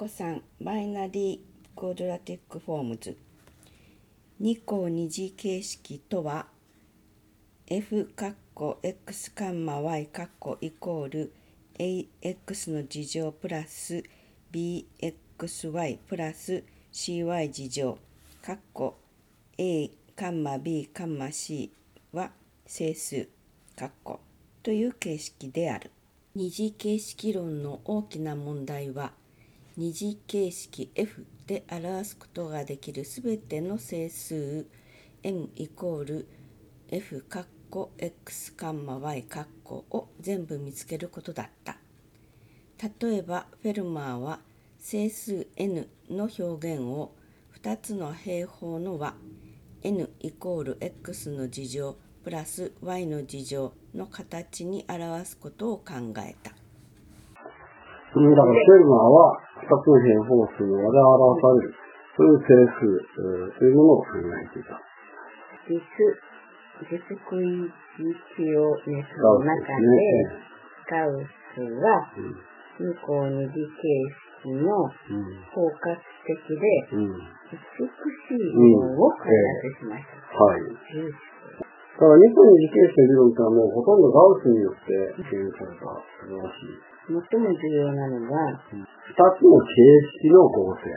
個3バイナリーコードラティックフォームズ。2項二次形式とは f カッコ x カンマ y カッコイコール ax の事乗プラス bxy プラス cy 事乗カッコ a カンマ b カンマ c は整数カッコという形式である。二次形式論の大きな問題は二次形式 F で表すことができるすべての整数 m イコール f カッコ x カンマ y カッコを全部見つけることだった。例えばフェルマーは整数 n の表現を2つの平方の和 n イコール x の事乗プラス y の事乗の形に表すことを考えた。だから、シェルマーは二つの変方数の和で表される、そういう整数というものを考えていた。実、実クイジキオネスの中で、ガウスは、二項二次形式の包括的で、美しい理論を開発しました。はい。だから二項二次形式の理論というのはもうほとんどガウスによって実現された素晴らしい。最も重要なのは、二つの形式の合成。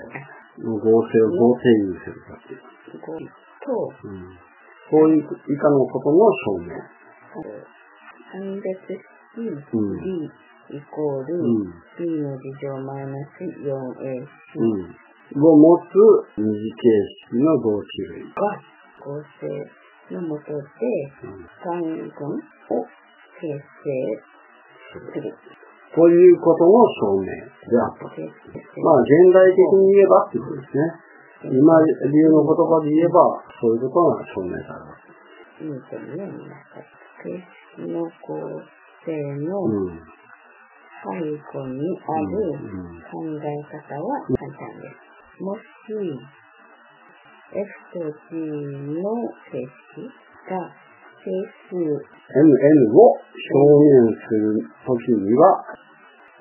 合成をどう定義するかっていう。と、うん、そういう以下のことの証明。判別式 B イコール B の事乗マイナス 4AC、を持つ二次形式の同期類が合成のもとで単群を形成する。ということの証明であった。まあ、現代的に言えばっていうことですね。今流の言葉で言えば、そういうことが証明されます。いいですね。形式の構成の最後にある考え方は簡単です。もし、F と G の形式が整数 MN を表現するときには、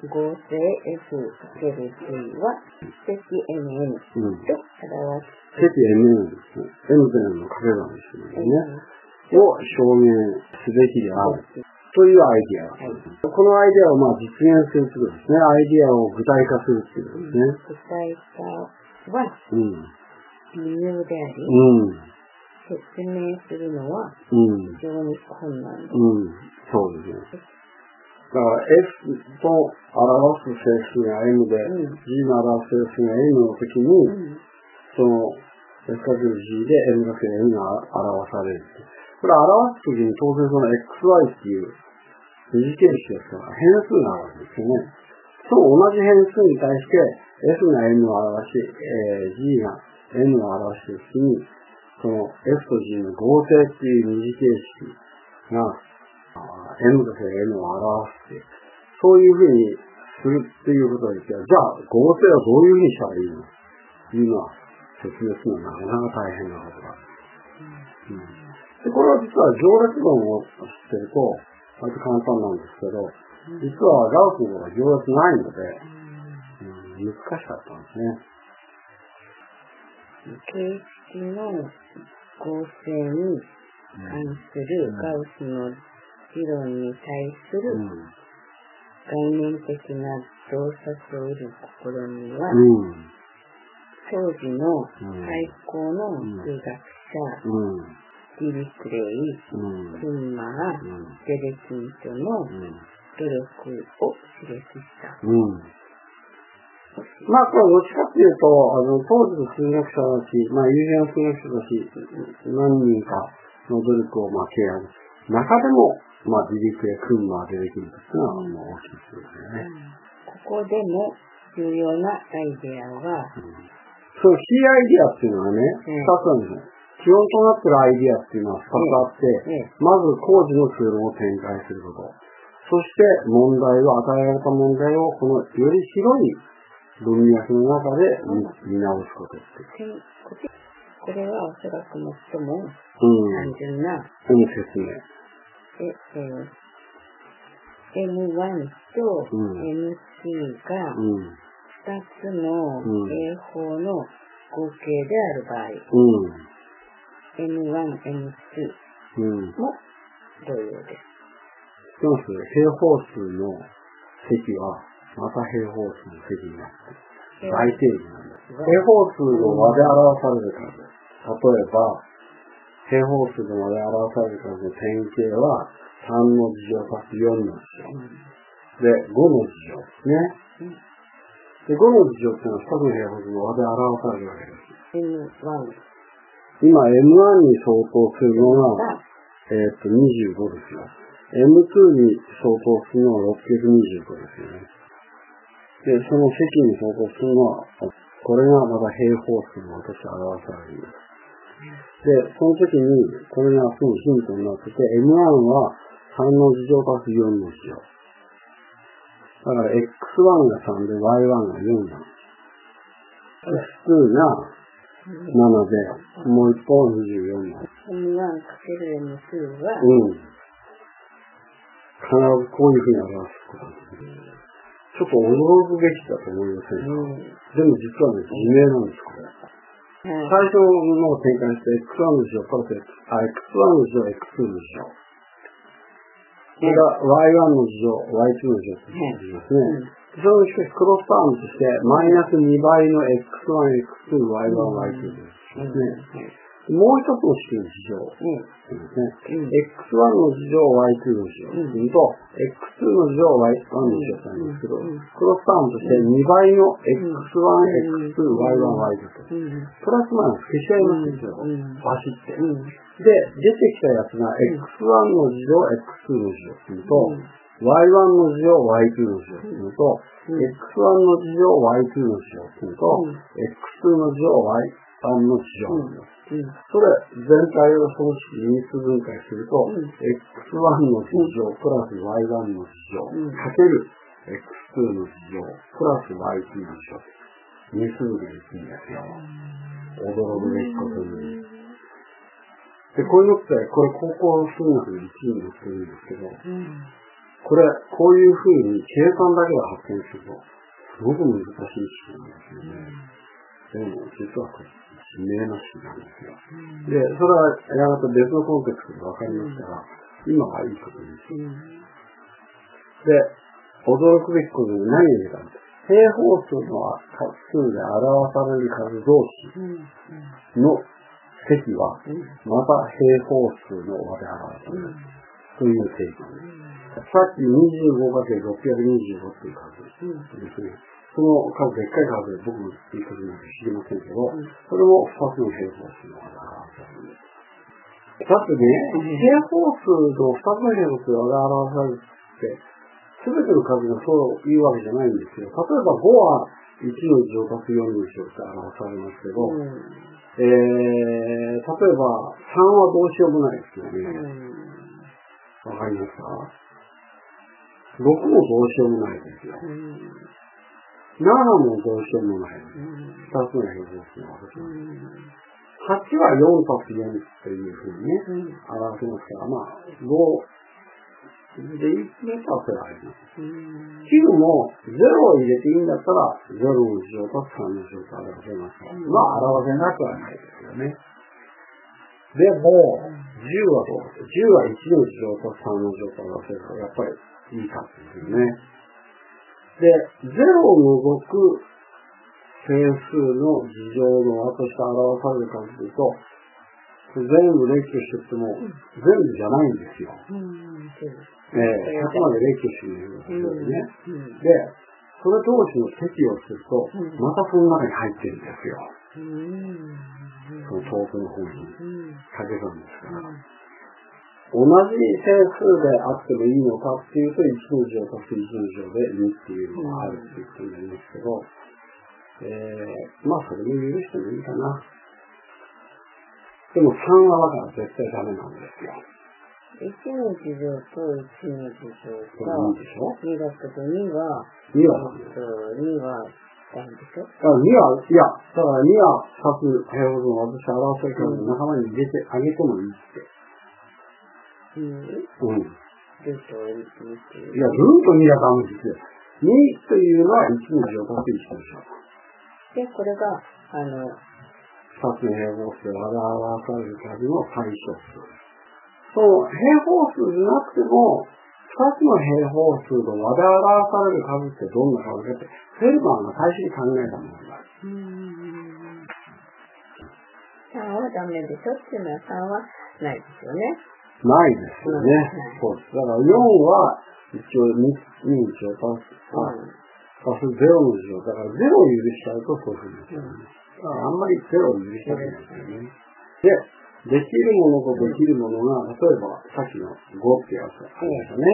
合成 F かける G は積 MN と表す。積 MN ですね。M というのの掛け算ですよね。を証明すべきである。というアイディア、はい、このアイディアをまあ実現するということですね。アイディアを具体化するということですね。具体化は、微妙であり、うん、説明するのは非常に困難です。うん、そうですね。だから F と表す整数が M で、うん、G の表す整数が M の時に、うん、その F かける G で M かける M が表される。これ表す時に当然その XY っていう二次形式ですから変数があるわけですよね。その同じ変数に対して F が M を表し、えー、G が M を表しているに、その F と G の合成っていう二次形式が M と N を表していう、そういうふうにするっていうことですけど、じゃあ合成はどういうふうにしたらいいのというのは説明するのはなかなか大変なことだ。うん、でこれは実は行列論を知ってると、割と簡単なんですけど、実はガウスの方が行列ないので、うん、難しかったんですね。形式の合成に関するガウスの理論に対する概念的な洞察を得る試みは、うん、当時の最高の数学者、うん、ディリクレ、クンマー、デデキントの努力を示した。まあ、これどっちかっていうと、あの、当時の数学者だし、まあ、有名な数学者だし、何人かの努力を、まあ、契約。中でも、まあ、自力で組むまでできるというのは、まあ、大きいですよね、ここでも重要なアイデアは、うん、そう、キーアイデアっていうのはね、二、つなんですよ。基本となってるアイデアっていうのは二つあって、まず工事のツールを展開すること。そして問題を、与えられた問題を、このより広い文脈の中で見直すことって。これはおそらく最も単純な、うん、説明。で、えー、M1 と MC がつのうん平方の合計である場合、うん。N1、N2 うん。も同様です。しかも平方数の積は、また平方数の積になって、大定義なんです。平方数の和で表される数。例えば、平方数の和で表される数の典型は、3の次乗足す4の次乗。で、5の次乗ですね。で、5の次乗っていうのは2つの平方数の和で表されるわけです。N1 今、M1 に相当するのが、がえーっと、25ですよ。M2 に相当するのは625ですよね。で、その積に相当するのは、これがまた平方数の私表されるんです。で、その時に、これがすぐヒントになってて、M1 は3の次乗足す4の次乗。だから X1 が3で Y1 が4なんです。X2 が7で、もう一方24なんです。N1×N2 は、うん。必ずこういうふうに表すことですね。ちょっと驚くべきだと思いませんか、うんでも実はね、自明なんです、これ。最はい初のを展開して X1 の字をプラス X、あ、X1 の字を X2 の字を。それが Y1 の字を Y2 の字をって言いますね。それをしかしクロスタームとして、マイナス2倍の X1、X2、Y1、Y2 ですね。もう一つの式の事情ですね。うん X1 の事情、Y2 の事情っていうと、X2 の事情、Y1 の事情なんですけど、うんクロスタームとして2倍の X1、X2、Y1、Y2 と。うんプラスマイナス消し合いますよ、うんバシって。うんで、出てきたやつが X1 の事情、X2 の事情っていうと、Y1 の事情、Y2 の事情っていうのと、うん X1 の事情、Y2 の事情っていうのと、うん X2 の事情、Y1 の事情なんです。うんそれ、全体をその式因数分解すると、うん X1 の事情プラス Y1 の事情、うんかける X2 の事情プラス Y2 の事情。因数でいくんですよ。驚くべきことに。で、こういうのって、これ高校数学の1位になってるんですけど、うんこれ、こういうふうに計算だけで発見すると、すごく難しい式なんですよね。でも、実はこれ、自明な式なんですよ。で、それはやがて別のコンテクストで分かりますから、今はいいことです。で、驚くべきことに何を言うか。平方数の数で表される数同士の積は、また平方数の和で表される。という定義。さっき 25×625 っていう数ですね。その数、でっかい数で僕の言い方なんか知りませんけど、それも2つの平方数の和で表される。だってね、平方数の2つの平方数の和で表されるって、すべての数がそういうわけじゃないんですよ。例えば5は1の乗足す4の乗って表されますけど、えー、例えば3はどうしようもないですよね。わかりますか ?6 もどうしようもないですよ。7もどうしようもない。2つの平方数の私は。8は4たす4っていうふうにね、表せますから、まあ、5でいいメーターそれはあります。9も0を入れていいんだったら、0の字を足す3の字を表せますから、まあ、表せなくはないですよね。でも、10はどうです ?10 は1の字を足す3の字を表せるから、やっぱりいい数ですよね。で、0を除く整数の事情の和として表される数というと、全部列挙してっても、全部じゃないんですよ。ええ100まで列挙してみるんですね。で、それ同士の積をすると、またその中に入ってるんですよ。その遠くの方に。掛け算ですから。同じ整数であってもいいのかっていうと、1の乗足す1の乗で2っていうのがあるっていうことになりますけど、えー、まあそれも許してもいいかな。でも3はだから絶対ダメなんですよ。1の事情と1の事情これが2でしょ？2だけど2は、?2 はえっと2はダメでしょ？だから2は、いや、だから2は2つ平方の私表せるから仲間に入れてあげてもいいって。うんうん。ルートを2っていや、ルート2はダメですよ。2というのは1の字を足す1の字。で、これが、あの、2つの平方数で表される数の最小数。その平方数じゃなくても、2つの平方数と和で表される数ってどんな数かって、フェルマーが最初に考えたものだ。3はダメでしょっていうのは3はないですよね。ないですよね。そうです。だから4は一応 2, 2一応足す。足す0の字を、だから0を許しちゃうとそういうふうになっちゃうね。だからあんまり0を許したくないですよね。で、できるものとできるものが、例えばさっきの5ってやつがありましたね。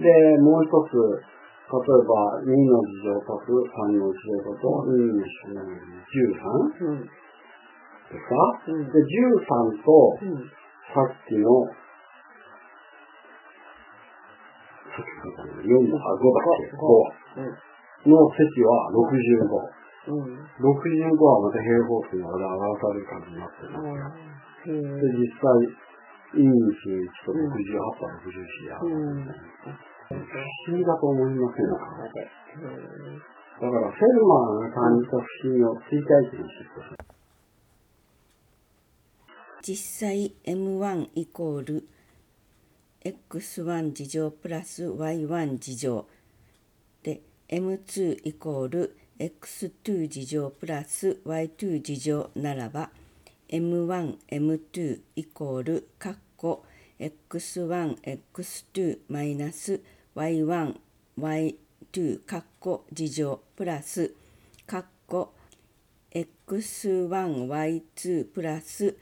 で、もう一つ、例えば2の事乗足す3の事乗と2の13うん。ですか、うんで、13とうん。さっきの、さっきの4の、あ、5だっけ ?5 うん。の積は65。うん。65はまた平方数が表される数になってるん。ですよ。で、実際、21と68と64や。うん。不思議だと思いませんかそうでだから、フェルマーが感じた不思議を追体験してください。実際 m1 イコール x1 次乗プラス y1 次乗で m2 イコール x2 次乗プラス y2 次乗ならば m1 m2 イコールカッコ x1 x2 マイナス y1 y2 カッコ次乗プラスカッコ x1 y2 プラス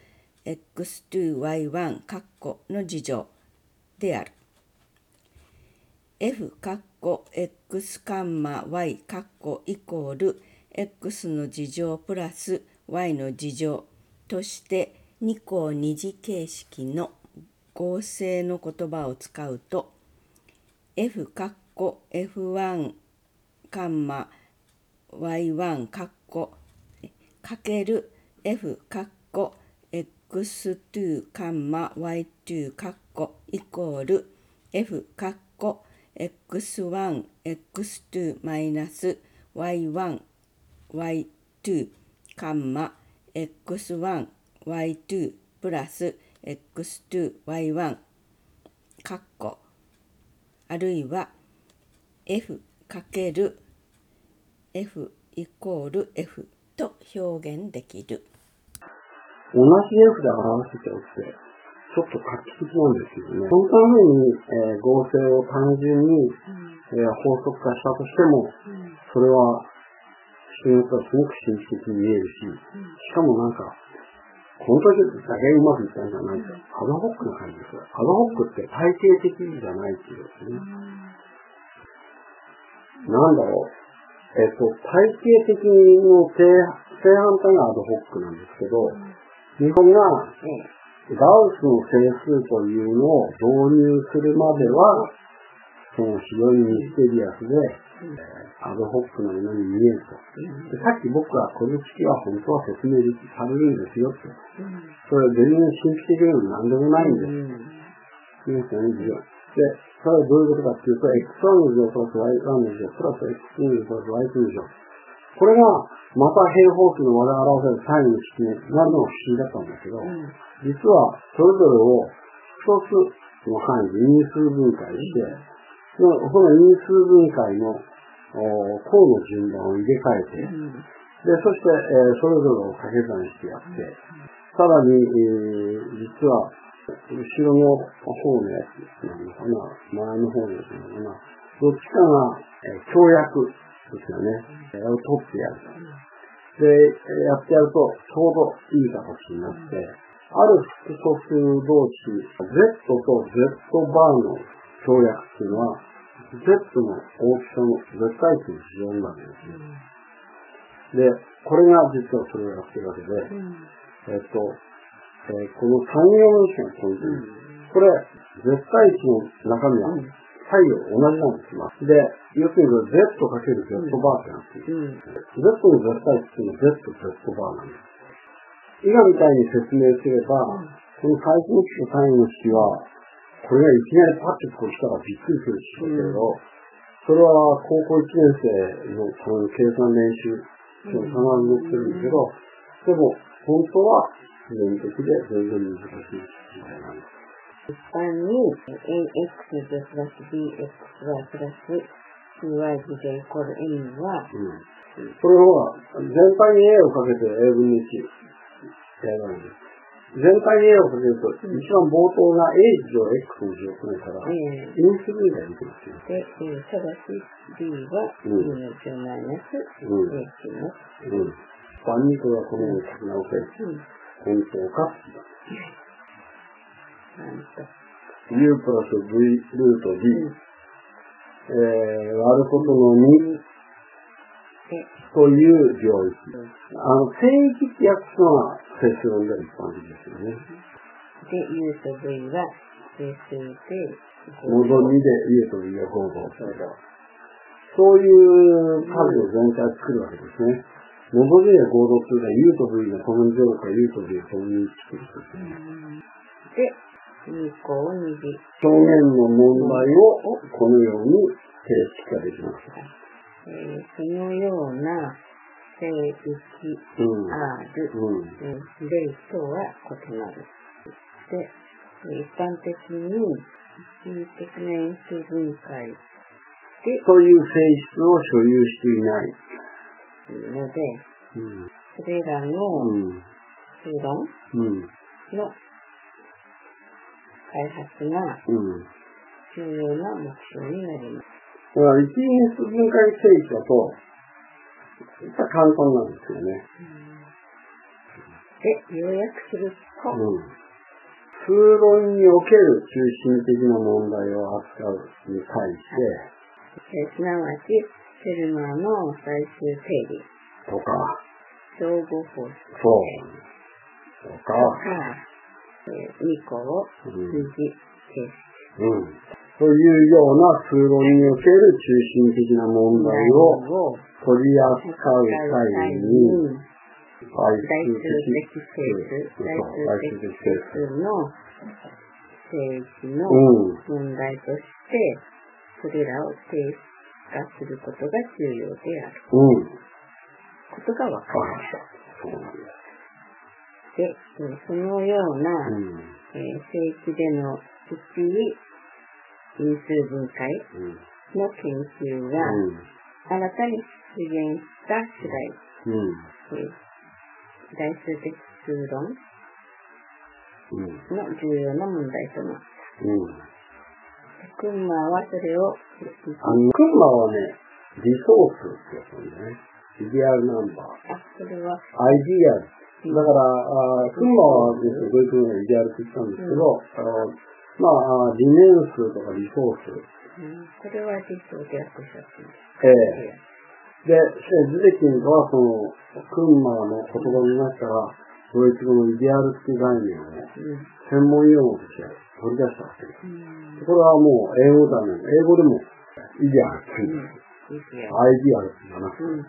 x2y1 カッコの次乗である。f カッコ x カンマ y カッコイコール x の次乗プラス y の次乗として2項二次形式の合成の言葉を使うと f カッコ f1 カンマ y1 カッコかける f カッコ x2 カンマ y2 カッコイコール f カッコ x1 x2 マイナス y1 y2 カンマ x1 y2 プラス x2 y1 カッコあるいは f かける f イコール f と表現できる。同じ F で表しておく、ちょっと画期的なんですけどね。そのために、えー合成を単純に、えー法則化したとしても、それは人によってはすごく神秘的に見えるし、しかもなんか、この時だけうまくいったんじゃないと、アドホックな感じですよ。アドホックって体系的じゃないっていうですね。なんだろう。えっと、体系的の正正反対がアドホックなんですけど、日本がガウスの整数というのを導入するまでは、その非常にミステリアスで、アドホックのように見えると。でさっき僕はこの式は本当は説明されるんですよって。それは全然神秘的でも何でもないんです。いいですよね、で、それはどういうことかっていうと、x1 の乗プラス y1 の乗プラス x2 の乗プラス y2 の乗。これが、また平方数の和で表される最後の式になるのが不思議だったんだけど、実はそれぞれを一つの範囲で因数分解して、そのその因数分解のお項の順番を入れ替えて、で、そして、えーそれぞれを掛け算してやって、さらに、えー実は、後ろの方のやつなのかな、前の方のやつなのかな、どっちかが、えー協約ですよね、を取ってやると。で、やってやると、ちょうどいい形になって、ある複素数同士、Z と Z バーの協約っていうのは、Z の大きさの絶対値の非常になるんですね。で、これが実はそれをやってるわけで、えっと、えーこの3行の式がポイントです。これ、絶対値の中身は左右同じなんですよ。で、要するに Z かける Z バーってなってる。Z の絶対値っていうのは Z、Z バーなんです。今みたいに説明すれば、この最初の式と最後の式は、これがいきなりパッとこうしたらびっくりする式だけど、それは高校1年生のその計算練習、その必ず載ってるんだけど、でも本当は自然的で全然難しい問題なんです。一般に ax でプラス bxy プラス cy でイコール n は、うん。それは全体に A をかけて A 分の1やるんです。全体に A をかけると、一番冒頭が A 以上 X の乗ないから、えー因数分が出てます。で、えーただし b はうん b の乗マイナスうん a の、うん。万にこれはこのよ。うに書き直せる。うん、本当かなんと、U プラス V ルート D、うんえー、割ることの2で、という領域。あの、正域って訳すのは整数論では一般的ですよね。で、u と v は整数で、元2で U と V が合同する。そういう数を全体作るわけですね。元2で合同するのは U と V が共に0か U と V が共に1っていうことですね。で、2項2次、表現の問題をこのように定式化できます。えーそのような正域うん。R、うん。えー例とは異なる。で、えー一般的に一時的な円数分解でという性質を所有していない。ので、うん。それらのうん。数論うん。の開発がうん。重要な目標になります。だから一因数分解性質だと、実は簡単なんですよね。で、要約すると、うん。数論における中心的な問題を扱うに対して、えーすなわち、フェルマーの最終定理、とか、相互法則。そう、ととか、か、えー、2項をうん数字形式うん。というような数論における中心的な問題をを取り扱う際に、大代数数的整数、そう大数的整数の定義のうん。問題として、それらを定義化することが重要であるうん。ことが分かりました。でそのような、うん。えー正規でのきっちり因数分解うん。の研究が、新たに出現した次第、うん。えー大数的数論うん。の重要な問題となる。うん。クンマーはそれを、クンマはね、リソースってやつなんだね。イディアルナンバー。あ、それは、アイディアル。だから、あクンマはですね、ドイツ語でイディアルって言ったんですけど、あのまあ、あ理念数とかリソース。うんこれは実装で訳したんです。ええで、ズデキンとはその、クンマの言葉の中から、ドイツ語のイディアルっていう概念をね、うん専門用語として取り出したわけです。うんこれはもう英語だね。英語でもイディアルっていううんアイディアルって言わなうん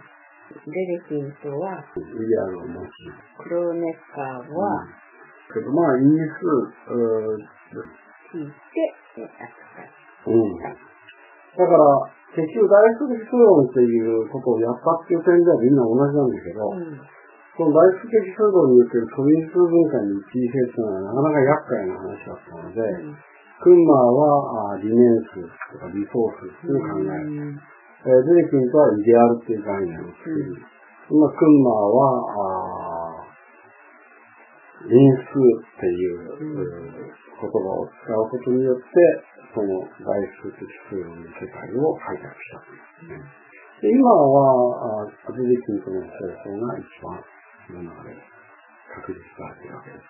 デレキンとは、イディアルを持ち。クローネッカーは、けどまあ、因数、うー聞いて、え扱う。うん。だから、結局大数的数論っていうことをやったっていう点ではみんな同じなんだけど、うん。その大数的数論における素因数分解の一時性っていうのはなかなか厄介な話だったので、クンマーはあ理念数とかリソースっていう考え、うん。えー、デレキンとはイデアルっていう概念を作り、まあ、クンマーは、あー因数っていう、うん言葉を使うことによって、その外出的数論の世界を開拓したというね。で今は、アデレキンとの方法が一番今まで確立されているわけです。